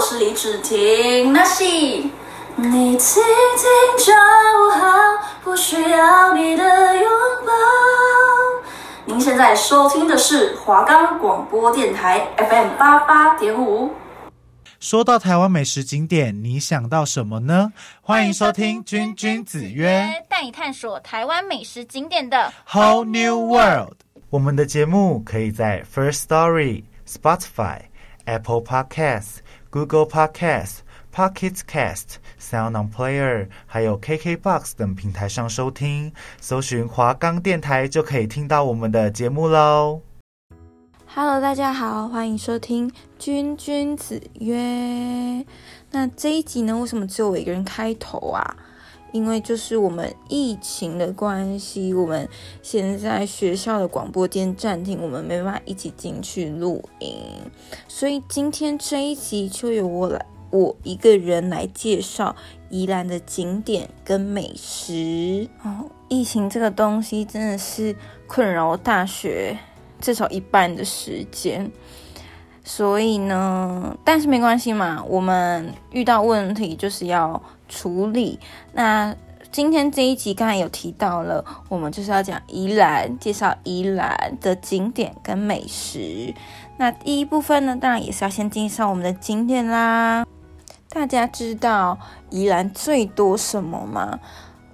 我是李芷婷，那是你听听就好，不需要你的拥抱。您现在收听的是华冈广播电台 FM 八八点五。说到台湾美食景点，你想到什么呢？欢迎收听《君君子约》，带你探索台湾美食景点的 Whole New World。我们的节目可以在 First Story、Spotify、Apple Podcasts、Google Podcast、Pocket Casts、Sound On Player，还有 KKBox 等平台上收听。搜寻华冈电台就可以听到我们的节目喽。Hello，大家好，欢迎收听《君君子曰》。那这一集呢，为什么只有我一个人开头啊？因为就是我们疫情的关系，我们现在学校的广播间暂停，我们没办法一起进去录音，所以今天这一集就由我来，我一个人来介绍宜兰的景点跟美食。哦，疫情这个东西真的是困扰大学。至少一半的时间，所以呢，但是没关系嘛，我们遇到问题就是要处理。那今天这一集刚才有提到了，我们就是要讲宜兰，介绍宜兰的景点跟美食。那第一部分呢，当然也是要先介绍我们的景点啦。大家知道宜兰最多什么吗？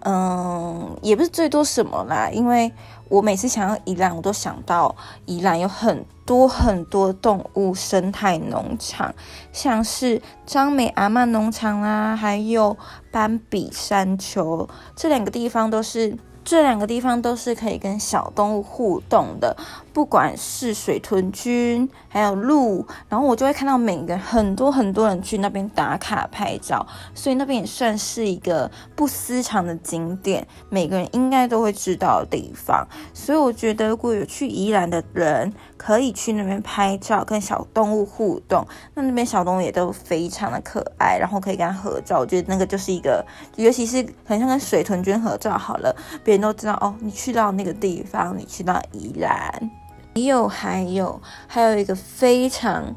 嗯，也不是最多什么啦，因为我每次想要宜兰，我都想到宜兰有很多很多动物生态农场，像是张美阿曼农场啦，还有斑比山丘，这两个地方都是。这两个地方都是可以跟小动物互动的，不管是水豚君，还有鹿，然后我就会看到每个很多很多人去那边打卡拍照，所以那边也算是一个不私藏的景点，每个人应该都会知道的地方。所以我觉得，如果有去宜兰的人，可以去那边拍照，跟小动物互动，那那边小动物也都非常的可爱，然后可以跟他合照，我觉得那个就是一个，尤其是很像跟水豚君合照好了，别人都知道哦，你去到那个地方，你去到宜兰，还有还有还有一个非常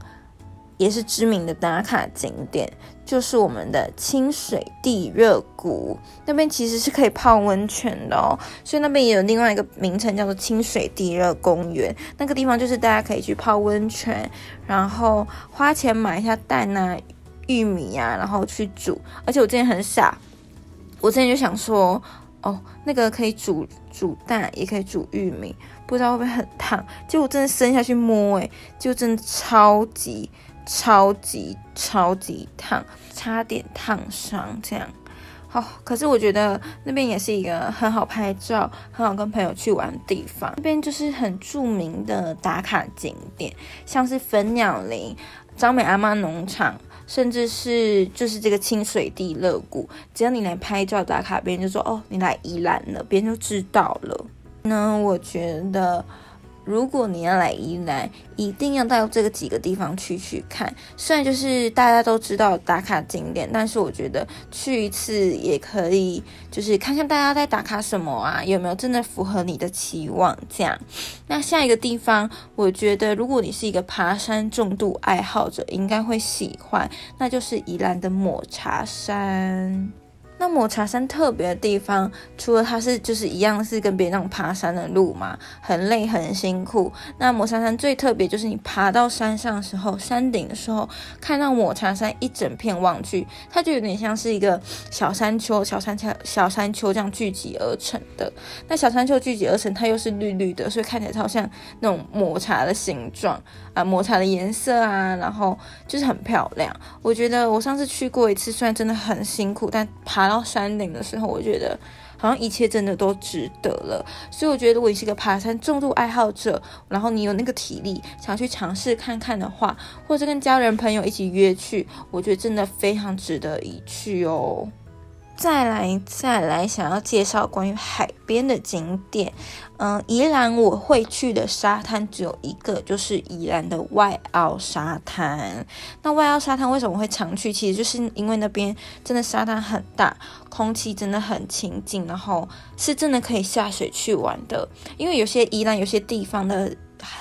也是知名的打卡景点，就是我们的清水地热谷，那边其实是可以泡温泉的哦，所以那边也有另外一个名称叫做清水地热公园，那个地方就是大家可以去泡温泉，然后花钱买一下蛋啊、玉米、啊，然后去煮，而且我之前很傻，我之前就想说。哦，那个可以煮煮蛋，也可以煮玉米，不知道会不会很烫。结果真的伸下去摸，诶，就真的超级超级超级烫，差点烫伤这样。好，可是我觉得那边也是一个很好拍照、很好跟朋友去玩的地方。那边就是很著名的打卡景点，像是粉鸟林、张美阿妈农场。甚至是就是这个清水地乐谷，只要你来拍照打卡，别人就说哦，你来宜兰了，别人就知道了。那我觉得。如果你要来宜兰，一定要到这个几个地方去去看。虽然就是大家都知道打卡景点，但是我觉得去一次也可以，就是看看大家在打卡什么啊，有没有真的符合你的期望这样。那下一个地方，我觉得如果你是一个爬山重度爱好者，应该会喜欢，那就是宜兰的抹茶山。那抹茶山特别的地方，除了它是就是一样是跟别人那种爬山的路嘛，很累很辛苦。那抹茶山最特别就是你爬到山上的时候，山顶的时候，看到抹茶山一整片望去，它就有点像是一个小山丘、小山丘、小山丘这样聚集而成的。那小山丘聚集而成，它又是绿绿的，所以看起来好像那种抹茶的形状抹茶的颜色啊，然后就是很漂亮。我觉得我上次去过一次，虽然真的很辛苦，但爬。到山顶的时候，我觉得好像一切真的都值得了。所以我觉得，如果你是一个爬山重度爱好者，然后你有那个体力想去尝试看看的话，或者跟家人朋友一起约去，我觉得真的非常值得一去哦。再来，再来，想要介绍关于海边的景点。嗯，宜兰我会去的沙滩只有一个，就是宜兰的外澳沙滩。那外澳沙滩为什么会常去？其实就是因为那边真的沙滩很大，空气真的很清净，然后是真的可以下水去玩的。因为有些宜兰有些地方的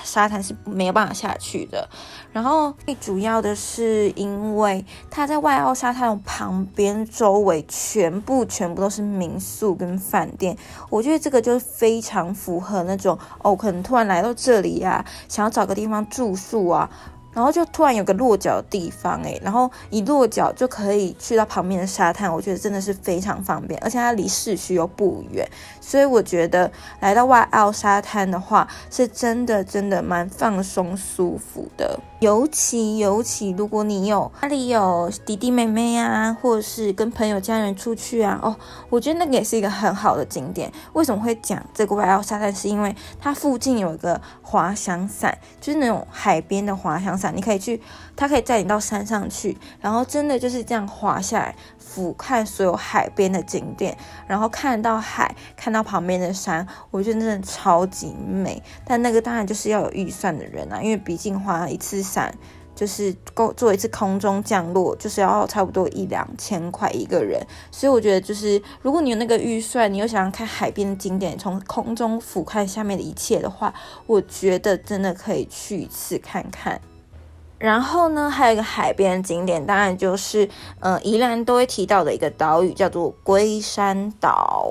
沙滩是没有办法下去的。然后最主要的是，因为它在外澳沙滩旁边周围全部全部都是民宿跟饭店，我觉得这个就非常符合那种哦，可能突然来到这里呀、啊，想要找个地方住宿啊。然后就突然有个落脚的地方诶，然后一落脚就可以去到旁边的沙滩，我觉得真的是非常方便，而且它离市区又不远，所以我觉得来到外澳沙滩的话，是真的真的蛮放松舒服的。尤其尤其，如果你有家里有弟弟妹妹啊，或者是跟朋友家人出去啊，哦，我觉得那个也是一个很好的景点。为什么会讲这个外澳沙滩？是因为它附近有一个滑翔伞，就是那种海边的滑翔伞，你可以去，它可以载你到山上去，然后真的就是这样滑下来，俯瞰所有海边的景点，然后看到海，看到旁边的山，我觉得真的超级美。但那个当然就是要有预算的人啊，因为毕竟花一次。伞就是够做一次空中降落，就是要差不多一两千块一个人，所以我觉得就是如果你有那个预算，你又想要看海边的景点，从空中俯瞰下面的一切的话，我觉得真的可以去一次看看。然后呢，还有一个海边的景点，当然就是嗯，宜兰都会提到的一个岛屿，叫做龟山岛。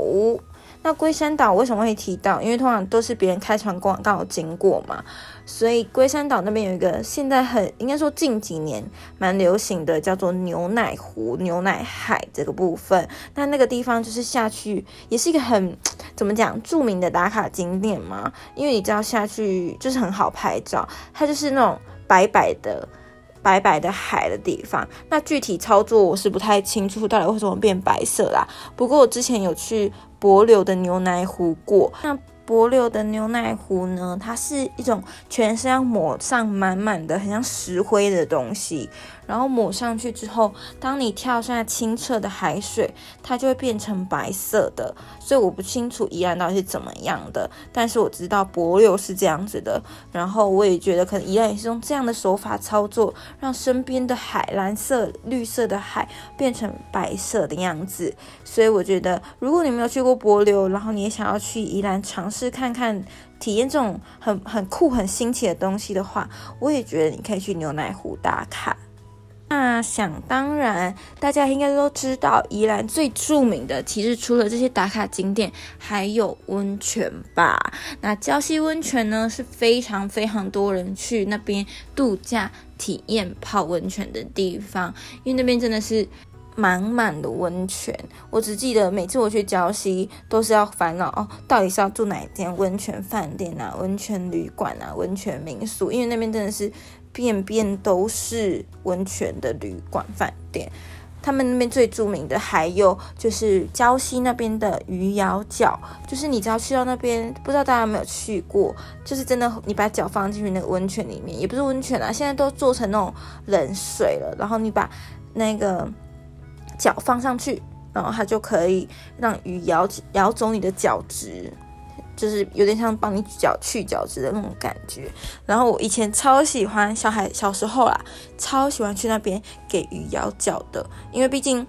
那龟山岛为什么会提到？因为通常都是别人开船过刚好经过嘛。所以龟山岛那边有一个现在很应该说近几年蛮流行的，叫做牛奶湖、牛奶海这个部分。那那个地方就是下去也是一个很怎么讲著名的打卡景点嘛，因为你知道下去就是很好拍照，它就是那种白白的、白白的海的地方。那具体操作我是不太清楚，到底为什么变白色啦？不过我之前有去柏流的牛奶湖过，那。柏流的牛奶湖呢，它是一种全身要抹上满满的很像石灰的东西。然后抹上去之后，当你跳下清澈的海水，它就会变成白色的。所以我不清楚宜兰到底是怎么样的，但是我知道帛琉是这样子的。然后我也觉得可能宜兰也是用这样的手法操作，让身边的海蓝色、绿色的海变成白色的样子。所以我觉得，如果你没有去过帛琉，然后你也想要去宜兰尝试看看，体验这种很很酷、很新奇的东西的话，我也觉得你可以去牛奶湖打卡。那想当然，大家应该都知道，宜兰最著名的其实除了这些打卡景点，还有温泉吧。那礁溪温泉呢，是非常非常多人去那边度假、体验泡温泉的地方，因为那边真的是满满的温泉。我只记得每次我去礁溪，都是要烦恼哦，到底是要住哪一间温泉饭店啊、温泉旅馆啊、温泉民宿，因为那边真的是。遍遍都是温泉的旅馆饭店，他们那边最著名的还有就是礁溪那边的鱼咬脚，就是你只要去到那边，不知道大家有没有去过，就是真的你把脚放进去那个温泉里面，也不是温泉啊，现在都做成那种冷水了，然后你把那个脚放上去，然后它就可以让鱼咬咬走你的脚趾。就是有点像帮你脚去角质的那种感觉，然后我以前超喜欢小孩小时候啦，超喜欢去那边给鱼咬脚的，因为毕竟。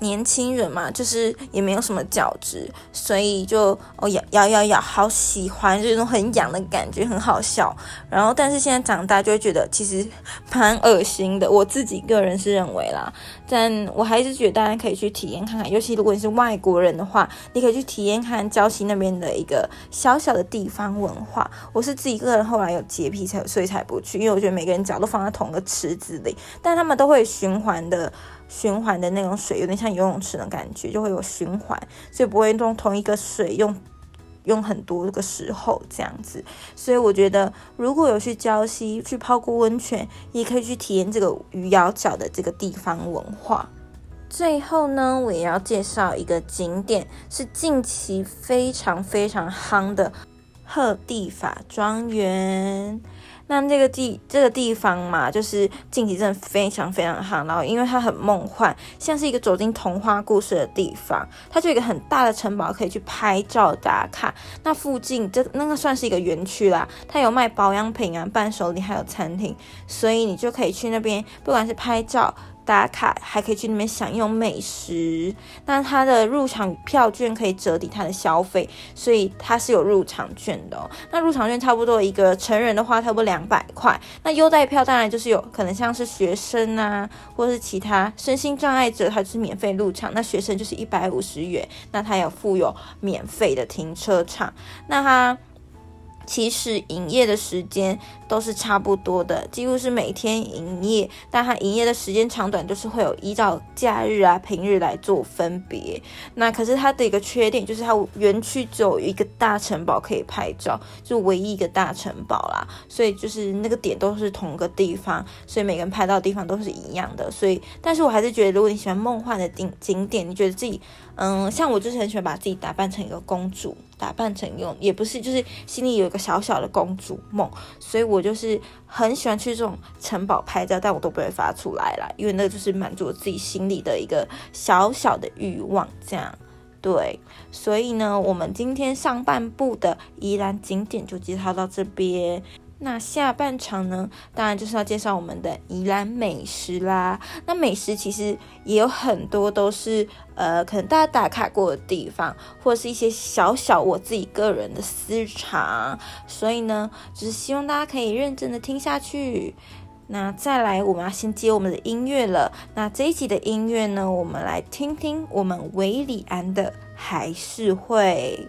年轻人嘛，就是也没有什么角质，所以就哦咬咬咬咬，好喜欢，就那种很痒的感觉，很好笑。然后，但是现在长大就会觉得其实蛮恶心的。我自己个人是认为啦，但我还是觉得大家可以去体验看看，尤其如果你是外国人的话，你可以去体验看礁溪那边的一个小小的地方文化。我是自己个人后来有洁癖才，所以才不去，因为我觉得每个人脚都放在同一个池子里，但他们都会循环的。循环的那种水有点像游泳池的感觉，就会有循环，所以不会用同一个水用用很多个时候这样子。所以我觉得如果有去礁溪去泡过温泉，也可以去体验这个鱼咬脚的这个地方文化。最后呢，我也要介绍一个景点，是近期非常非常夯的鹤地法庄园。那这个地这个地方嘛，就是近期真的非常非常好，然后因为它很梦幻，像是一个走进童话故事的地方。它就有一个很大的城堡可以去拍照打卡。那附近这那个算是一个园区啦，它有卖保养品啊、伴手礼，还有餐厅，所以你就可以去那边，不管是拍照。打卡，还可以去那边享用美食。那它的入场票券可以折抵它的消费，所以它是有入场券的哦。那入场券差不多一个成人的话，差不多两百块。那优待票当然就是有可能像是学生啊，或是其他身心障碍者，它是免费入场。那学生就是一百五十元，那它有附有免费的停车场。那它。其实营业的时间都是差不多的，几乎是每天营业，但它营业的时间长短就是会有依照假日啊、平日来做分别。那可是它的一个缺点就是它园区只有一个大城堡可以拍照，就唯一一个大城堡啦，所以就是那个点都是同个地方，所以每个人拍到的地方都是一样的。所以，但是我还是觉得，如果你喜欢梦幻的景景点，你觉得自己。嗯，像我就是很喜欢把自己打扮成一个公主，打扮成用也不是，就是心里有一个小小的公主梦，所以我就是很喜欢去这种城堡拍照，但我都不会发出来啦，因为那个就是满足我自己心里的一个小小的欲望，这样对。所以呢，我们今天上半部的宜兰景点就介绍到这边。那下半场呢，当然就是要介绍我们的宜兰美食啦。那美食其实也有很多都是呃，可能大家打卡过的地方，或者是一些小小我自己个人的私藏。所以呢，就是希望大家可以认真的听下去。那再来，我们要先接我们的音乐了。那这一集的音乐呢，我们来听听我们韦礼安的《还是会》。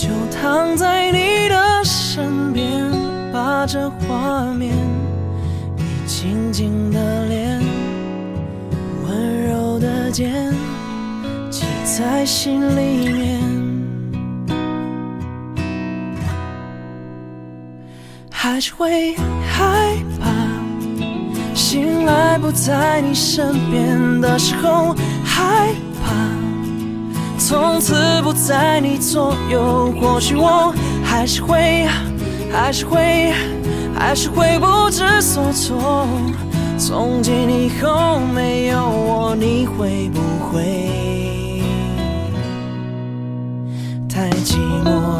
就躺在你的。身边，把这画面，你静静的脸，温柔的肩，记在心里面。还是会害怕，醒来不在你身边的时候，害，从此不在你左右。或许我。还是会，还是会，还是会不知所措。从今以后没有我，你会不会太寂寞？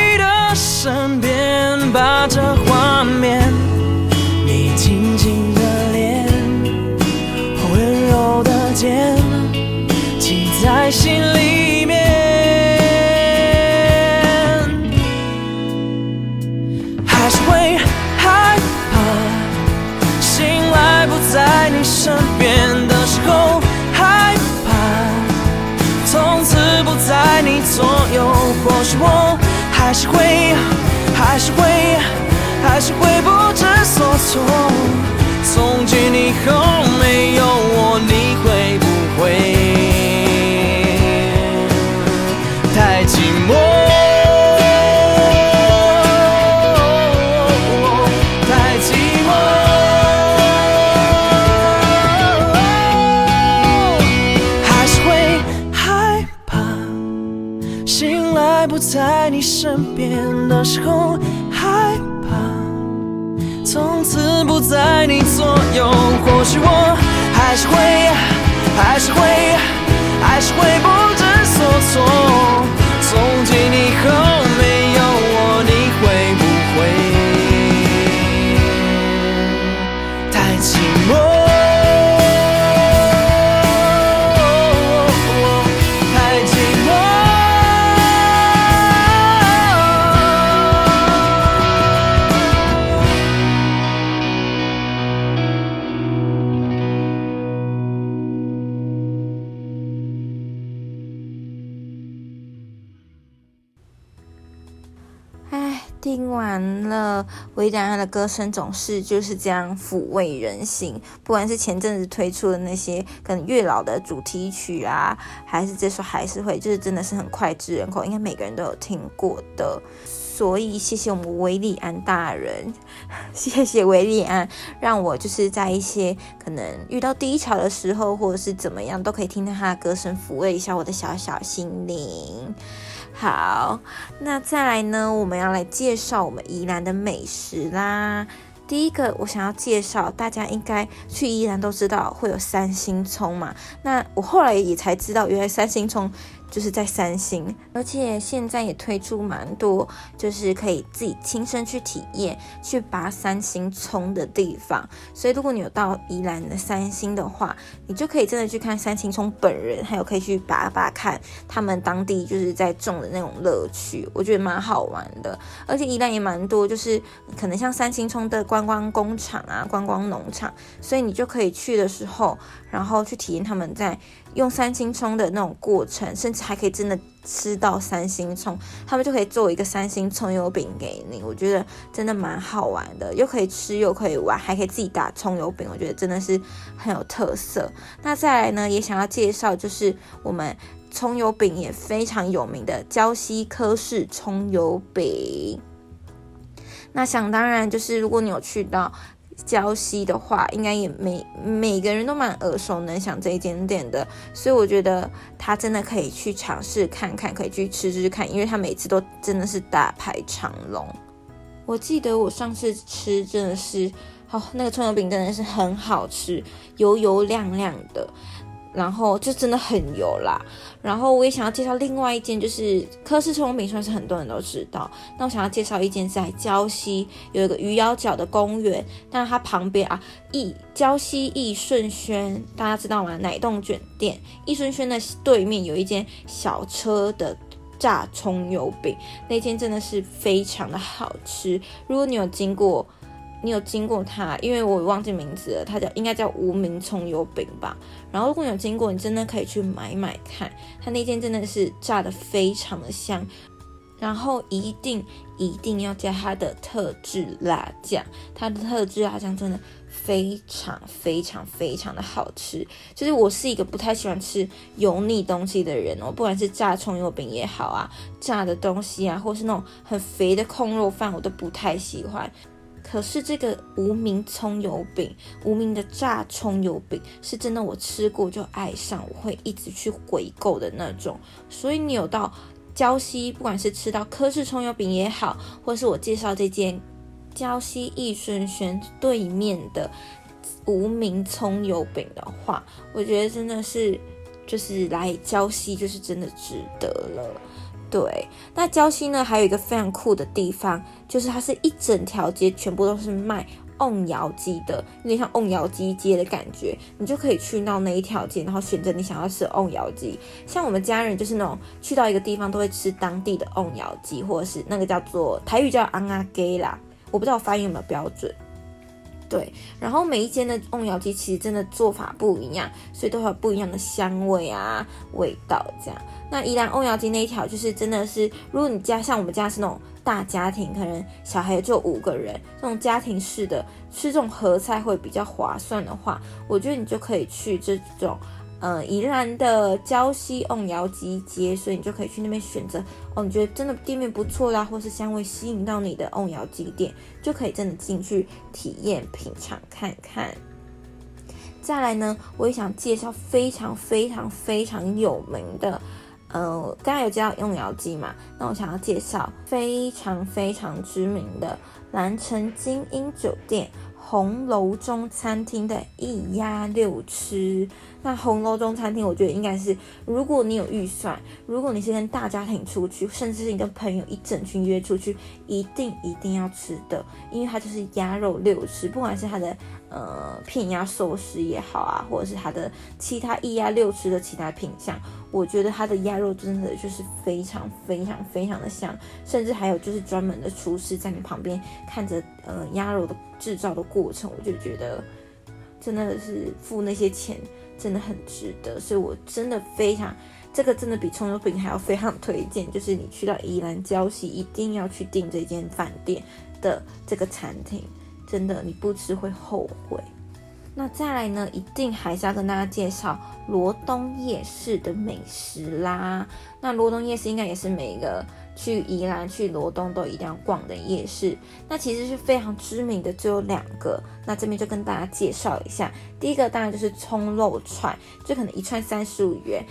身边，把这画面，你静静的脸，温柔的肩，记在心里面。还是会害怕，醒来不在你身边还是会，还是会，还是会不知所措。时候害怕，从此不在你左右。或许我还是会，还是会，还是会不知所措。完了韦礼安的歌声总是就是这样抚慰人心，不管是前阵子推出的那些可能月老的主题曲啊，还是这首还是会，就是真的是很脍炙人口，应该每个人都有听过的。所以谢谢我们韦礼安大人，谢谢韦礼安，让我就是在一些可能遇到低潮的时候，或者是怎么样，都可以听到他的歌声抚慰一下我的小小心灵。好，那再来呢，我们要来介绍我们宜兰的美食啦。第一个，我想要介绍，大家应该去宜兰都知道会有三星葱嘛。那我后来也才知道，原来三星葱。就是在三星，而且现在也推出蛮多，就是可以自己亲身去体验去拔三星葱的地方。所以如果你有到宜兰的三星的话，你就可以真的去看三星葱本人，还有可以去拔拔看他们当地就是在种的那种乐趣，我觉得蛮好玩的。而且宜兰也蛮多，就是可能像三星葱的观光工厂啊、观光农场，所以你就可以去的时候，然后去体验他们在。用三星葱的那种过程，甚至还可以真的吃到三星葱，他们就可以做一个三星葱油饼给你，我觉得真的蛮好玩的，又可以吃又可以玩，还可以自己打葱油饼，我觉得真的是很有特色。那再来呢，也想要介绍就是我们葱油饼也非常有名的胶西科氏葱油饼。那想当然就是如果你有去到。礁溪的话，应该也每每个人都蛮耳熟能详这一间店的，所以我觉得他真的可以去尝试看看，可以去吃吃看，因为他每次都真的是大排长龙。我记得我上次吃真的是，哦，那个葱油饼真的是很好吃，油油亮亮的。然后就真的很油啦，然后我也想要介绍另外一间，就是柯氏葱油饼，算是很多人都知道。那我想要介绍一间在礁溪有一个鱼腰角的公园，但是它旁边啊，益礁溪益顺轩，大家知道吗？奶冻卷店益顺轩的对面有一间小车的炸葱油饼，那间真的是非常的好吃。如果你有经过。你有经过它，因为我忘记名字了，它叫应该叫无名葱油饼吧。然后如果你有经过，你真的可以去买买看，它那间真的是炸得非常的香，然后一定一定要加它的特制辣酱，它的特制辣酱真的非常非常非常的好吃。就是我是一个不太喜欢吃油腻东西的人哦，不管是炸葱油饼也好啊，炸的东西啊，或是那种很肥的控肉饭，我都不太喜欢。可是这个无名葱油饼，无名的炸葱油饼是真的，我吃过就爱上，我会一直去回购的那种。所以你有到礁溪，不管是吃到柯氏葱油饼也好，或是我介绍这间礁溪益顺轩对面的无名葱油饼的话，我觉得真的是就是来礁溪就是真的值得了。对，那礁溪呢，还有一个非常酷的地方，就是它是一整条街全部都是卖瓮窑鸡的，有点像瓮窑鸡街的感觉。你就可以去到那一条街，然后选择你想要吃的瓮窑鸡。像我们家人就是那种去到一个地方都会吃当地的瓮窑鸡，或者是那个叫做台语叫瓮仔鸡啦，我不知道我发音有没有标准。对，然后每一间的瓮窑鸡其实真的做法不一样，所以都有不一样的香味啊、味道这样。那宜兰瓮窑鸡那一条就是真的是，如果你家像我们家是那种大家庭，可能小孩就五个人，这种家庭式的吃这种合菜会比较划算的话，我觉得你就可以去这种。呃，宜兰的礁溪瓮窑鸡街，所以你就可以去那边选择哦。你觉得真的店面不错啦，或是香味吸引到你的瓮窑鸡店，就可以真的进去体验品尝看看。再来呢，我也想介绍非常非常非常有名的，呃，刚才有介绍用窑鸡嘛，那我想要介绍非常非常知名的蓝城精英酒店红楼中餐厅的一鸭六吃。那红楼中餐厅，我觉得应该是，如果你有预算，如果你是跟大家庭出去，甚至是你跟朋友一整群约出去，一定一定要吃的，因为它就是鸭肉六吃，不管是它的呃片鸭寿司也好啊，或者是它的其他一鸭六吃的其他品相，我觉得它的鸭肉真的就是非常非常非常的香，甚至还有就是专门的厨师在你旁边看着呃鸭肉的制造的过程，我就觉得真的是付那些钱。真的很值得，所以我真的非常这个真的比葱油饼还要非常推荐，就是你去到宜兰礁溪，一定要去订这间饭店的这个餐厅，真的你不吃会后悔。那再来呢，一定还是要跟大家介绍罗东夜市的美食啦。那罗东夜市应该也是每一个去宜兰、去罗东都一定要逛的夜市。那其实是非常知名的，只有两个。那这边就跟大家介绍一下，第一个当然就是葱肉串，就可能一串三十五元，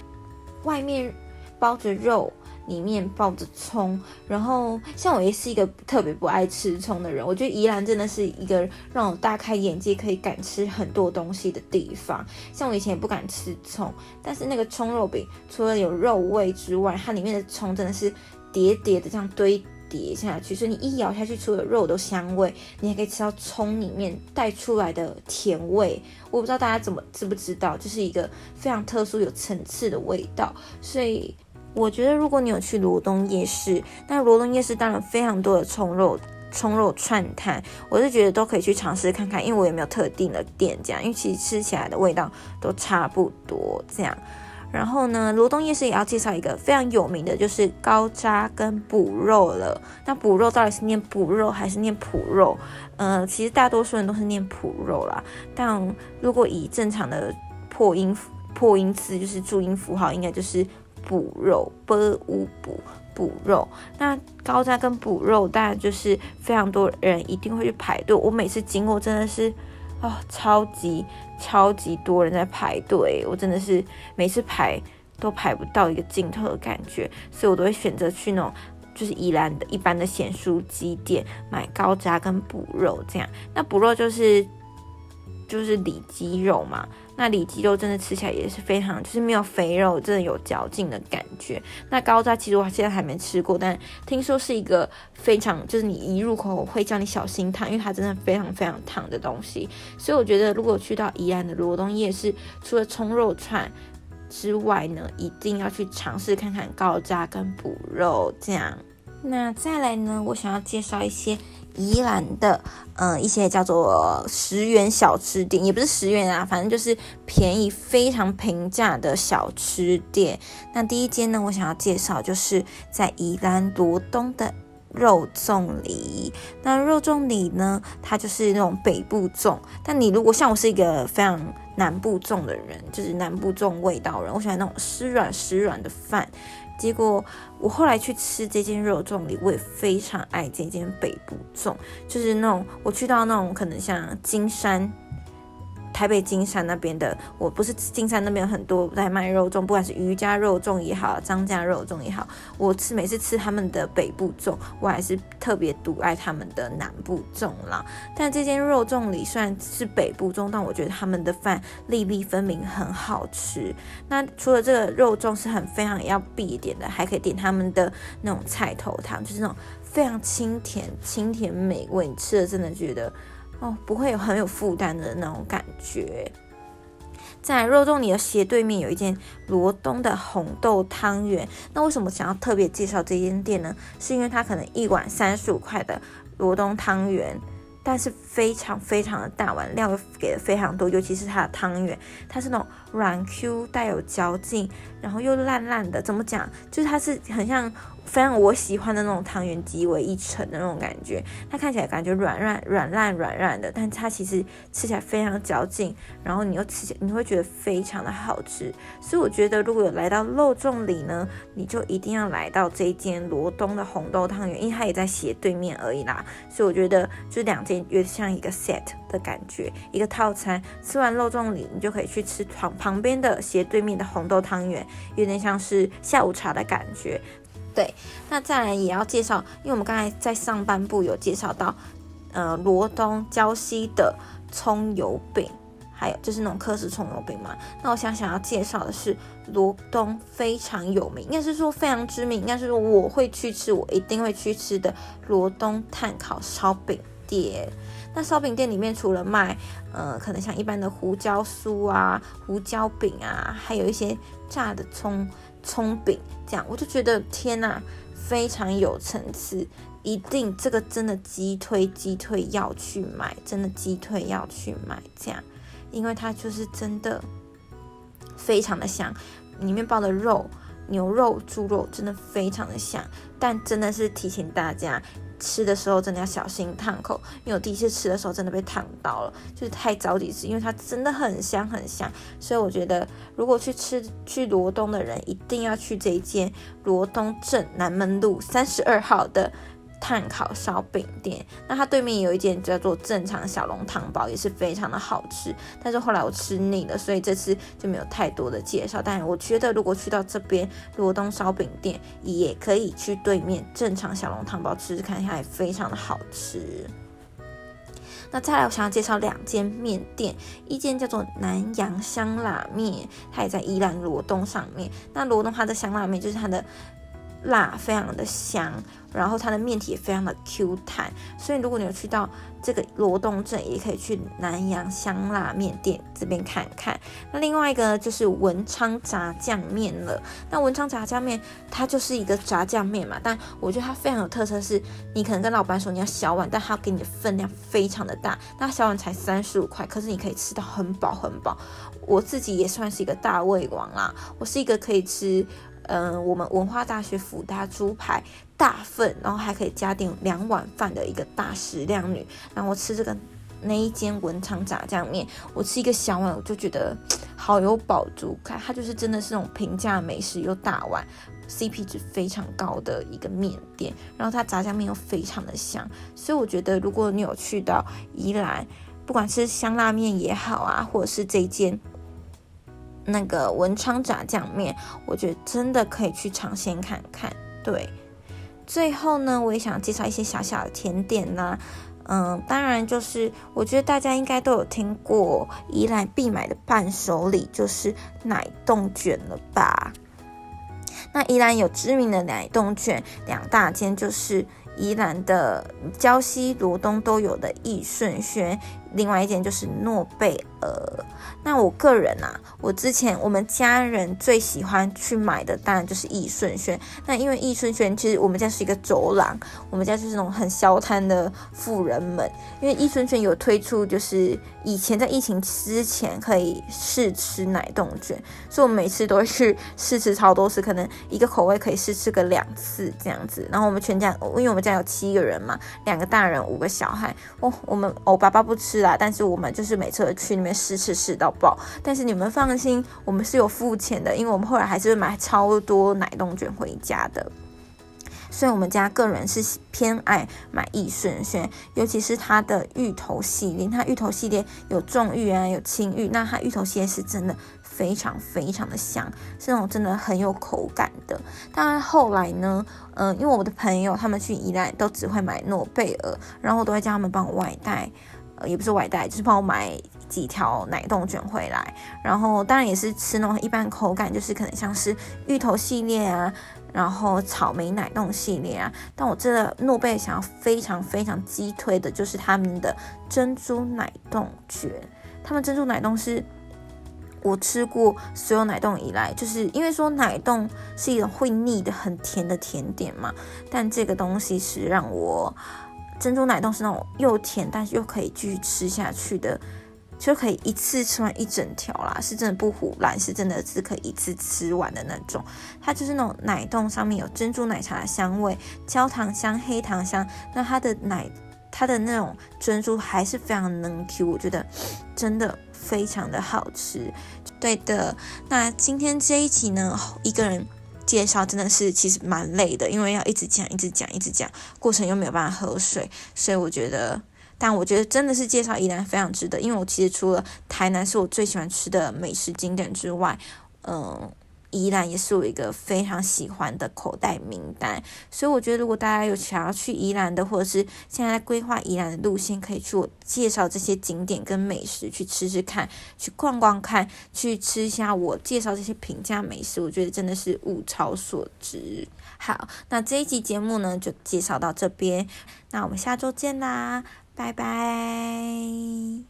外面包着肉。里面抱着葱，然后像我也是一个特别不爱吃葱的人，我觉得宜兰真的是一个让我大开眼界，可以敢吃很多东西的地方。像我以前也不敢吃葱，但是那个葱肉饼除了有肉味之外，它里面的葱真的是叠叠的这样堆叠下去，所以你一咬下去，除了肉的香味，你还可以吃到葱里面带出来的甜味。我不知道大家怎么知不知道，就是一个非常特殊、有层次的味道，所以。我觉得，如果你有去罗东夜市，那罗东夜市当然非常多的葱肉葱肉串摊，我是觉得都可以去尝试看看，因为我也没有特定的店家，因为其实吃起来的味道都差不多这样。然后呢，罗东夜市也要介绍一个非常有名的，就是高渣跟补肉了。那补肉到底是念补肉还是念普肉？呃，其实大多数人都是念普肉啦，但如果以正常的破音破音字，就是注音符号，应该就是。补肉，b u 补补肉，那高渣跟补肉，当然就是非常多人一定会去排队。我每次经过，真的是、哦，超级超级多人在排队，我真的是每次排都排不到一个尽头的感觉，所以我都会选择去那种就是宜兰的一般的咸酥鸡店买高渣跟补肉这样。那补肉就是就是里脊肉嘛。那里脊肉真的吃起来也是非常，就是没有肥肉，真的有嚼劲的感觉。那高渣其实我现在还没吃过，但听说是一个非常，就是你一入口会叫你小心烫，因为它真的非常非常烫的东西。所以我觉得如果去到宜兰的罗东夜市，除了葱肉串之外呢，一定要去尝试看看高渣跟补肉这样。那再来呢，我想要介绍一些。宜兰的，嗯、一些叫做十元小吃店，也不是十元啊，反正就是便宜、非常平价的小吃店。那第一间呢，我想要介绍，就是在宜兰罗东的肉粽里。那肉粽里呢，它就是那种北部粽，但你如果像我是一个非常南部粽的人，就是南部粽味道人，我喜欢那种湿软湿软的饭。结果我后来去吃这间肉粽里，我也非常爱这间北部粽，就是那种我去到那种可能像金山。台北金山那边的，我不是金山那边有很多在卖肉粽，不管是余家肉粽也好，张家肉粽也好，我吃每次吃他们的北部粽，我还是特别独爱他们的南部粽啦。但这间肉粽里虽然是北部粽，但我觉得他们的饭粒粒分明，很好吃。那除了这个肉粽是很非常要必点的，还可以点他们的那种菜头汤，就是那种非常清甜、清甜美味，你吃了真的觉得。哦，不会有很有负担的那种感觉。在肉粽里的斜对面有一间罗东的红豆汤圆。那为什么想要特别介绍这间店呢？是因为它可能一碗三十五块的罗东汤圆，但是非常非常的大碗，料给的非常多，尤其是它的汤圆，它是那种软 Q 带有嚼劲，然后又烂烂的。怎么讲？就是它是很像。非常我喜欢的那种汤圆，集为一层的那种感觉。它看起来感觉软软软烂软烂的，但它其实吃起来非常嚼劲，然后你又吃起来你会觉得非常的好吃。所以我觉得如果有来到肉粽里呢，你就一定要来到这间罗东的红豆汤圆，因为它也在斜对面而已啦。所以我觉得就两间有点像一个 set 的感觉，一个套餐。吃完肉粽里，你就可以去吃旁旁边的斜对面的红豆汤圆，有点像是下午茶的感觉。对，那再来也要介绍，因为我们刚才在上半部有介绍到，呃，罗东礁溪的葱油饼，还有就是那种科氏葱油饼嘛。那我想想要介绍的是罗东非常有名，应该是说非常知名，应该是说我会去吃，我一定会去吃的罗东炭烤烧饼店。那烧饼店里面除了卖，呃，可能像一般的胡椒酥啊、胡椒饼啊，还有一些炸的葱。葱饼这样，我就觉得天呐，非常有层次，一定这个真的激推激推要去买，真的激推要去买这样，因为它就是真的非常的香，里面包的肉牛肉、猪肉真的非常的香，但真的是提醒大家，吃的时候真的要小心烫口，因为我第一次吃的时候真的被烫到了，就是太着急吃，因为它真的很香很香，所以我觉得如果去吃去罗东的人，一定要去这一间罗东镇南门路三十二号的。炭烤烧饼店，那它对面有一间叫做正常小笼汤包，也是非常的好吃。但是后来我吃腻了，所以这次就没有太多的介绍。但我觉得如果去到这边罗东烧饼店，也可以去对面正常小笼汤包吃吃看，它也非常的好吃。那再来，我想要介绍两间面店，一间叫做南洋香辣面，它也在宜兰罗东上面。那罗东它的香辣面就是它的。辣非常的香，然后它的面体也非常的 Q 弹，所以如果你有去到这个罗东镇，也可以去南洋香辣面店这边看看。那另外一个就是文昌炸酱面了。那文昌炸酱面它就是一个炸酱面嘛，但我觉得它非常有特色，是你可能跟老板说你要小碗，但它给你的分量非常的大。那小碗才三十五块，可是你可以吃到很饱很饱。我自己也算是一个大胃王啦，我是一个可以吃。嗯、我们文化大学辅大猪排大份，然后还可以加点两碗饭的一个大食量女。然后我吃这个那一间文昌炸酱面，我吃一个小碗，我就觉得好有饱足感。它就是真的是那种平价美食又大碗，CP 值非常高的一个面店。然后它炸酱面又非常的香，所以我觉得如果你有去到宜兰，不管是香辣面也好啊，或者是这间。那个文昌炸酱面，我觉得真的可以去尝鲜看看。对，最后呢，我也想介绍一些小小的甜点呢。嗯，当然就是我觉得大家应该都有听过宜兰必买的伴手礼，就是奶冻卷了吧？那宜兰有知名的奶冻卷，两大间就是宜兰的礁溪、罗东都有的益顺轩，另外一间就是诺贝尔。那我个人啊，我之前我们家人最喜欢去买的，当然就是义顺轩。那因为义顺轩其实我们家是一个走廊，我们家就是那种很消摊的富人们。因为义顺轩有推出，就是以前在疫情之前可以试吃奶冻卷，所以我们每次都会去试吃超多次，可能一个口味可以试吃个两次这样子。然后我们全家，因为我们家有七个人嘛，两个大人，五个小孩。哦，我们我爸爸不吃啦，但是我们就是每次去那边试吃试到。爆！但是你们放心，我们是有付钱的，因为我们后来还是会买超多奶冻卷回家的。所以，我们家个人是偏爱买益顺轩，尤其是它的芋头系列。它芋头系列有重芋啊，有轻芋。那它芋头系列是真的非常非常的香，是那种真的很有口感的。当然后来呢，嗯、因为我的朋友他们去宜兰都只会买诺贝尔，然后我都会叫他们帮我外带，也不是外带，就是帮我买。几条奶冻卷回来，然后当然也是吃那种一般口感，就是可能像是芋头系列啊，然后草莓奶冻系列啊。但我真的诺贝尔想要非常非常激推的就是他们的珍珠奶冻卷，他们珍珠奶冻是我吃过所有奶冻以来，就是因为说奶冻是一种会腻的很甜的甜点嘛，但这个东西是让我珍珠奶冻是那种又甜但是又可以继续吃下去的。就可以一次吃完一整条啦，是真的不唬烂，是真的是可以一次吃完的那种。它就是那种奶冻上面有珍珠奶茶的香味、焦糖香、黑糖香。那它的奶，它的那种珍珠还是非常能 Q，我觉得真的非常的好吃。对的，那今天这一集呢，一个人介绍真的是其实蛮累的，因为要一直讲、一直讲、一直讲，过程又没有办法喝水，所以我觉得。但我觉得真的是介绍宜兰非常值得，因为我其实除了台南是我最喜欢吃的美食景点之外，嗯，宜兰也是我一个非常喜欢的口袋名单。所以我觉得如果大家有想要去宜兰的，或者是现在在规划宜兰的路线，可以去我介绍这些景点跟美食去吃吃看，去逛逛看，去吃一下我介绍这些平价美食，我觉得真的是物超所值。好，那这一集节目呢就介绍到这边，那我们下周见啦。拜拜。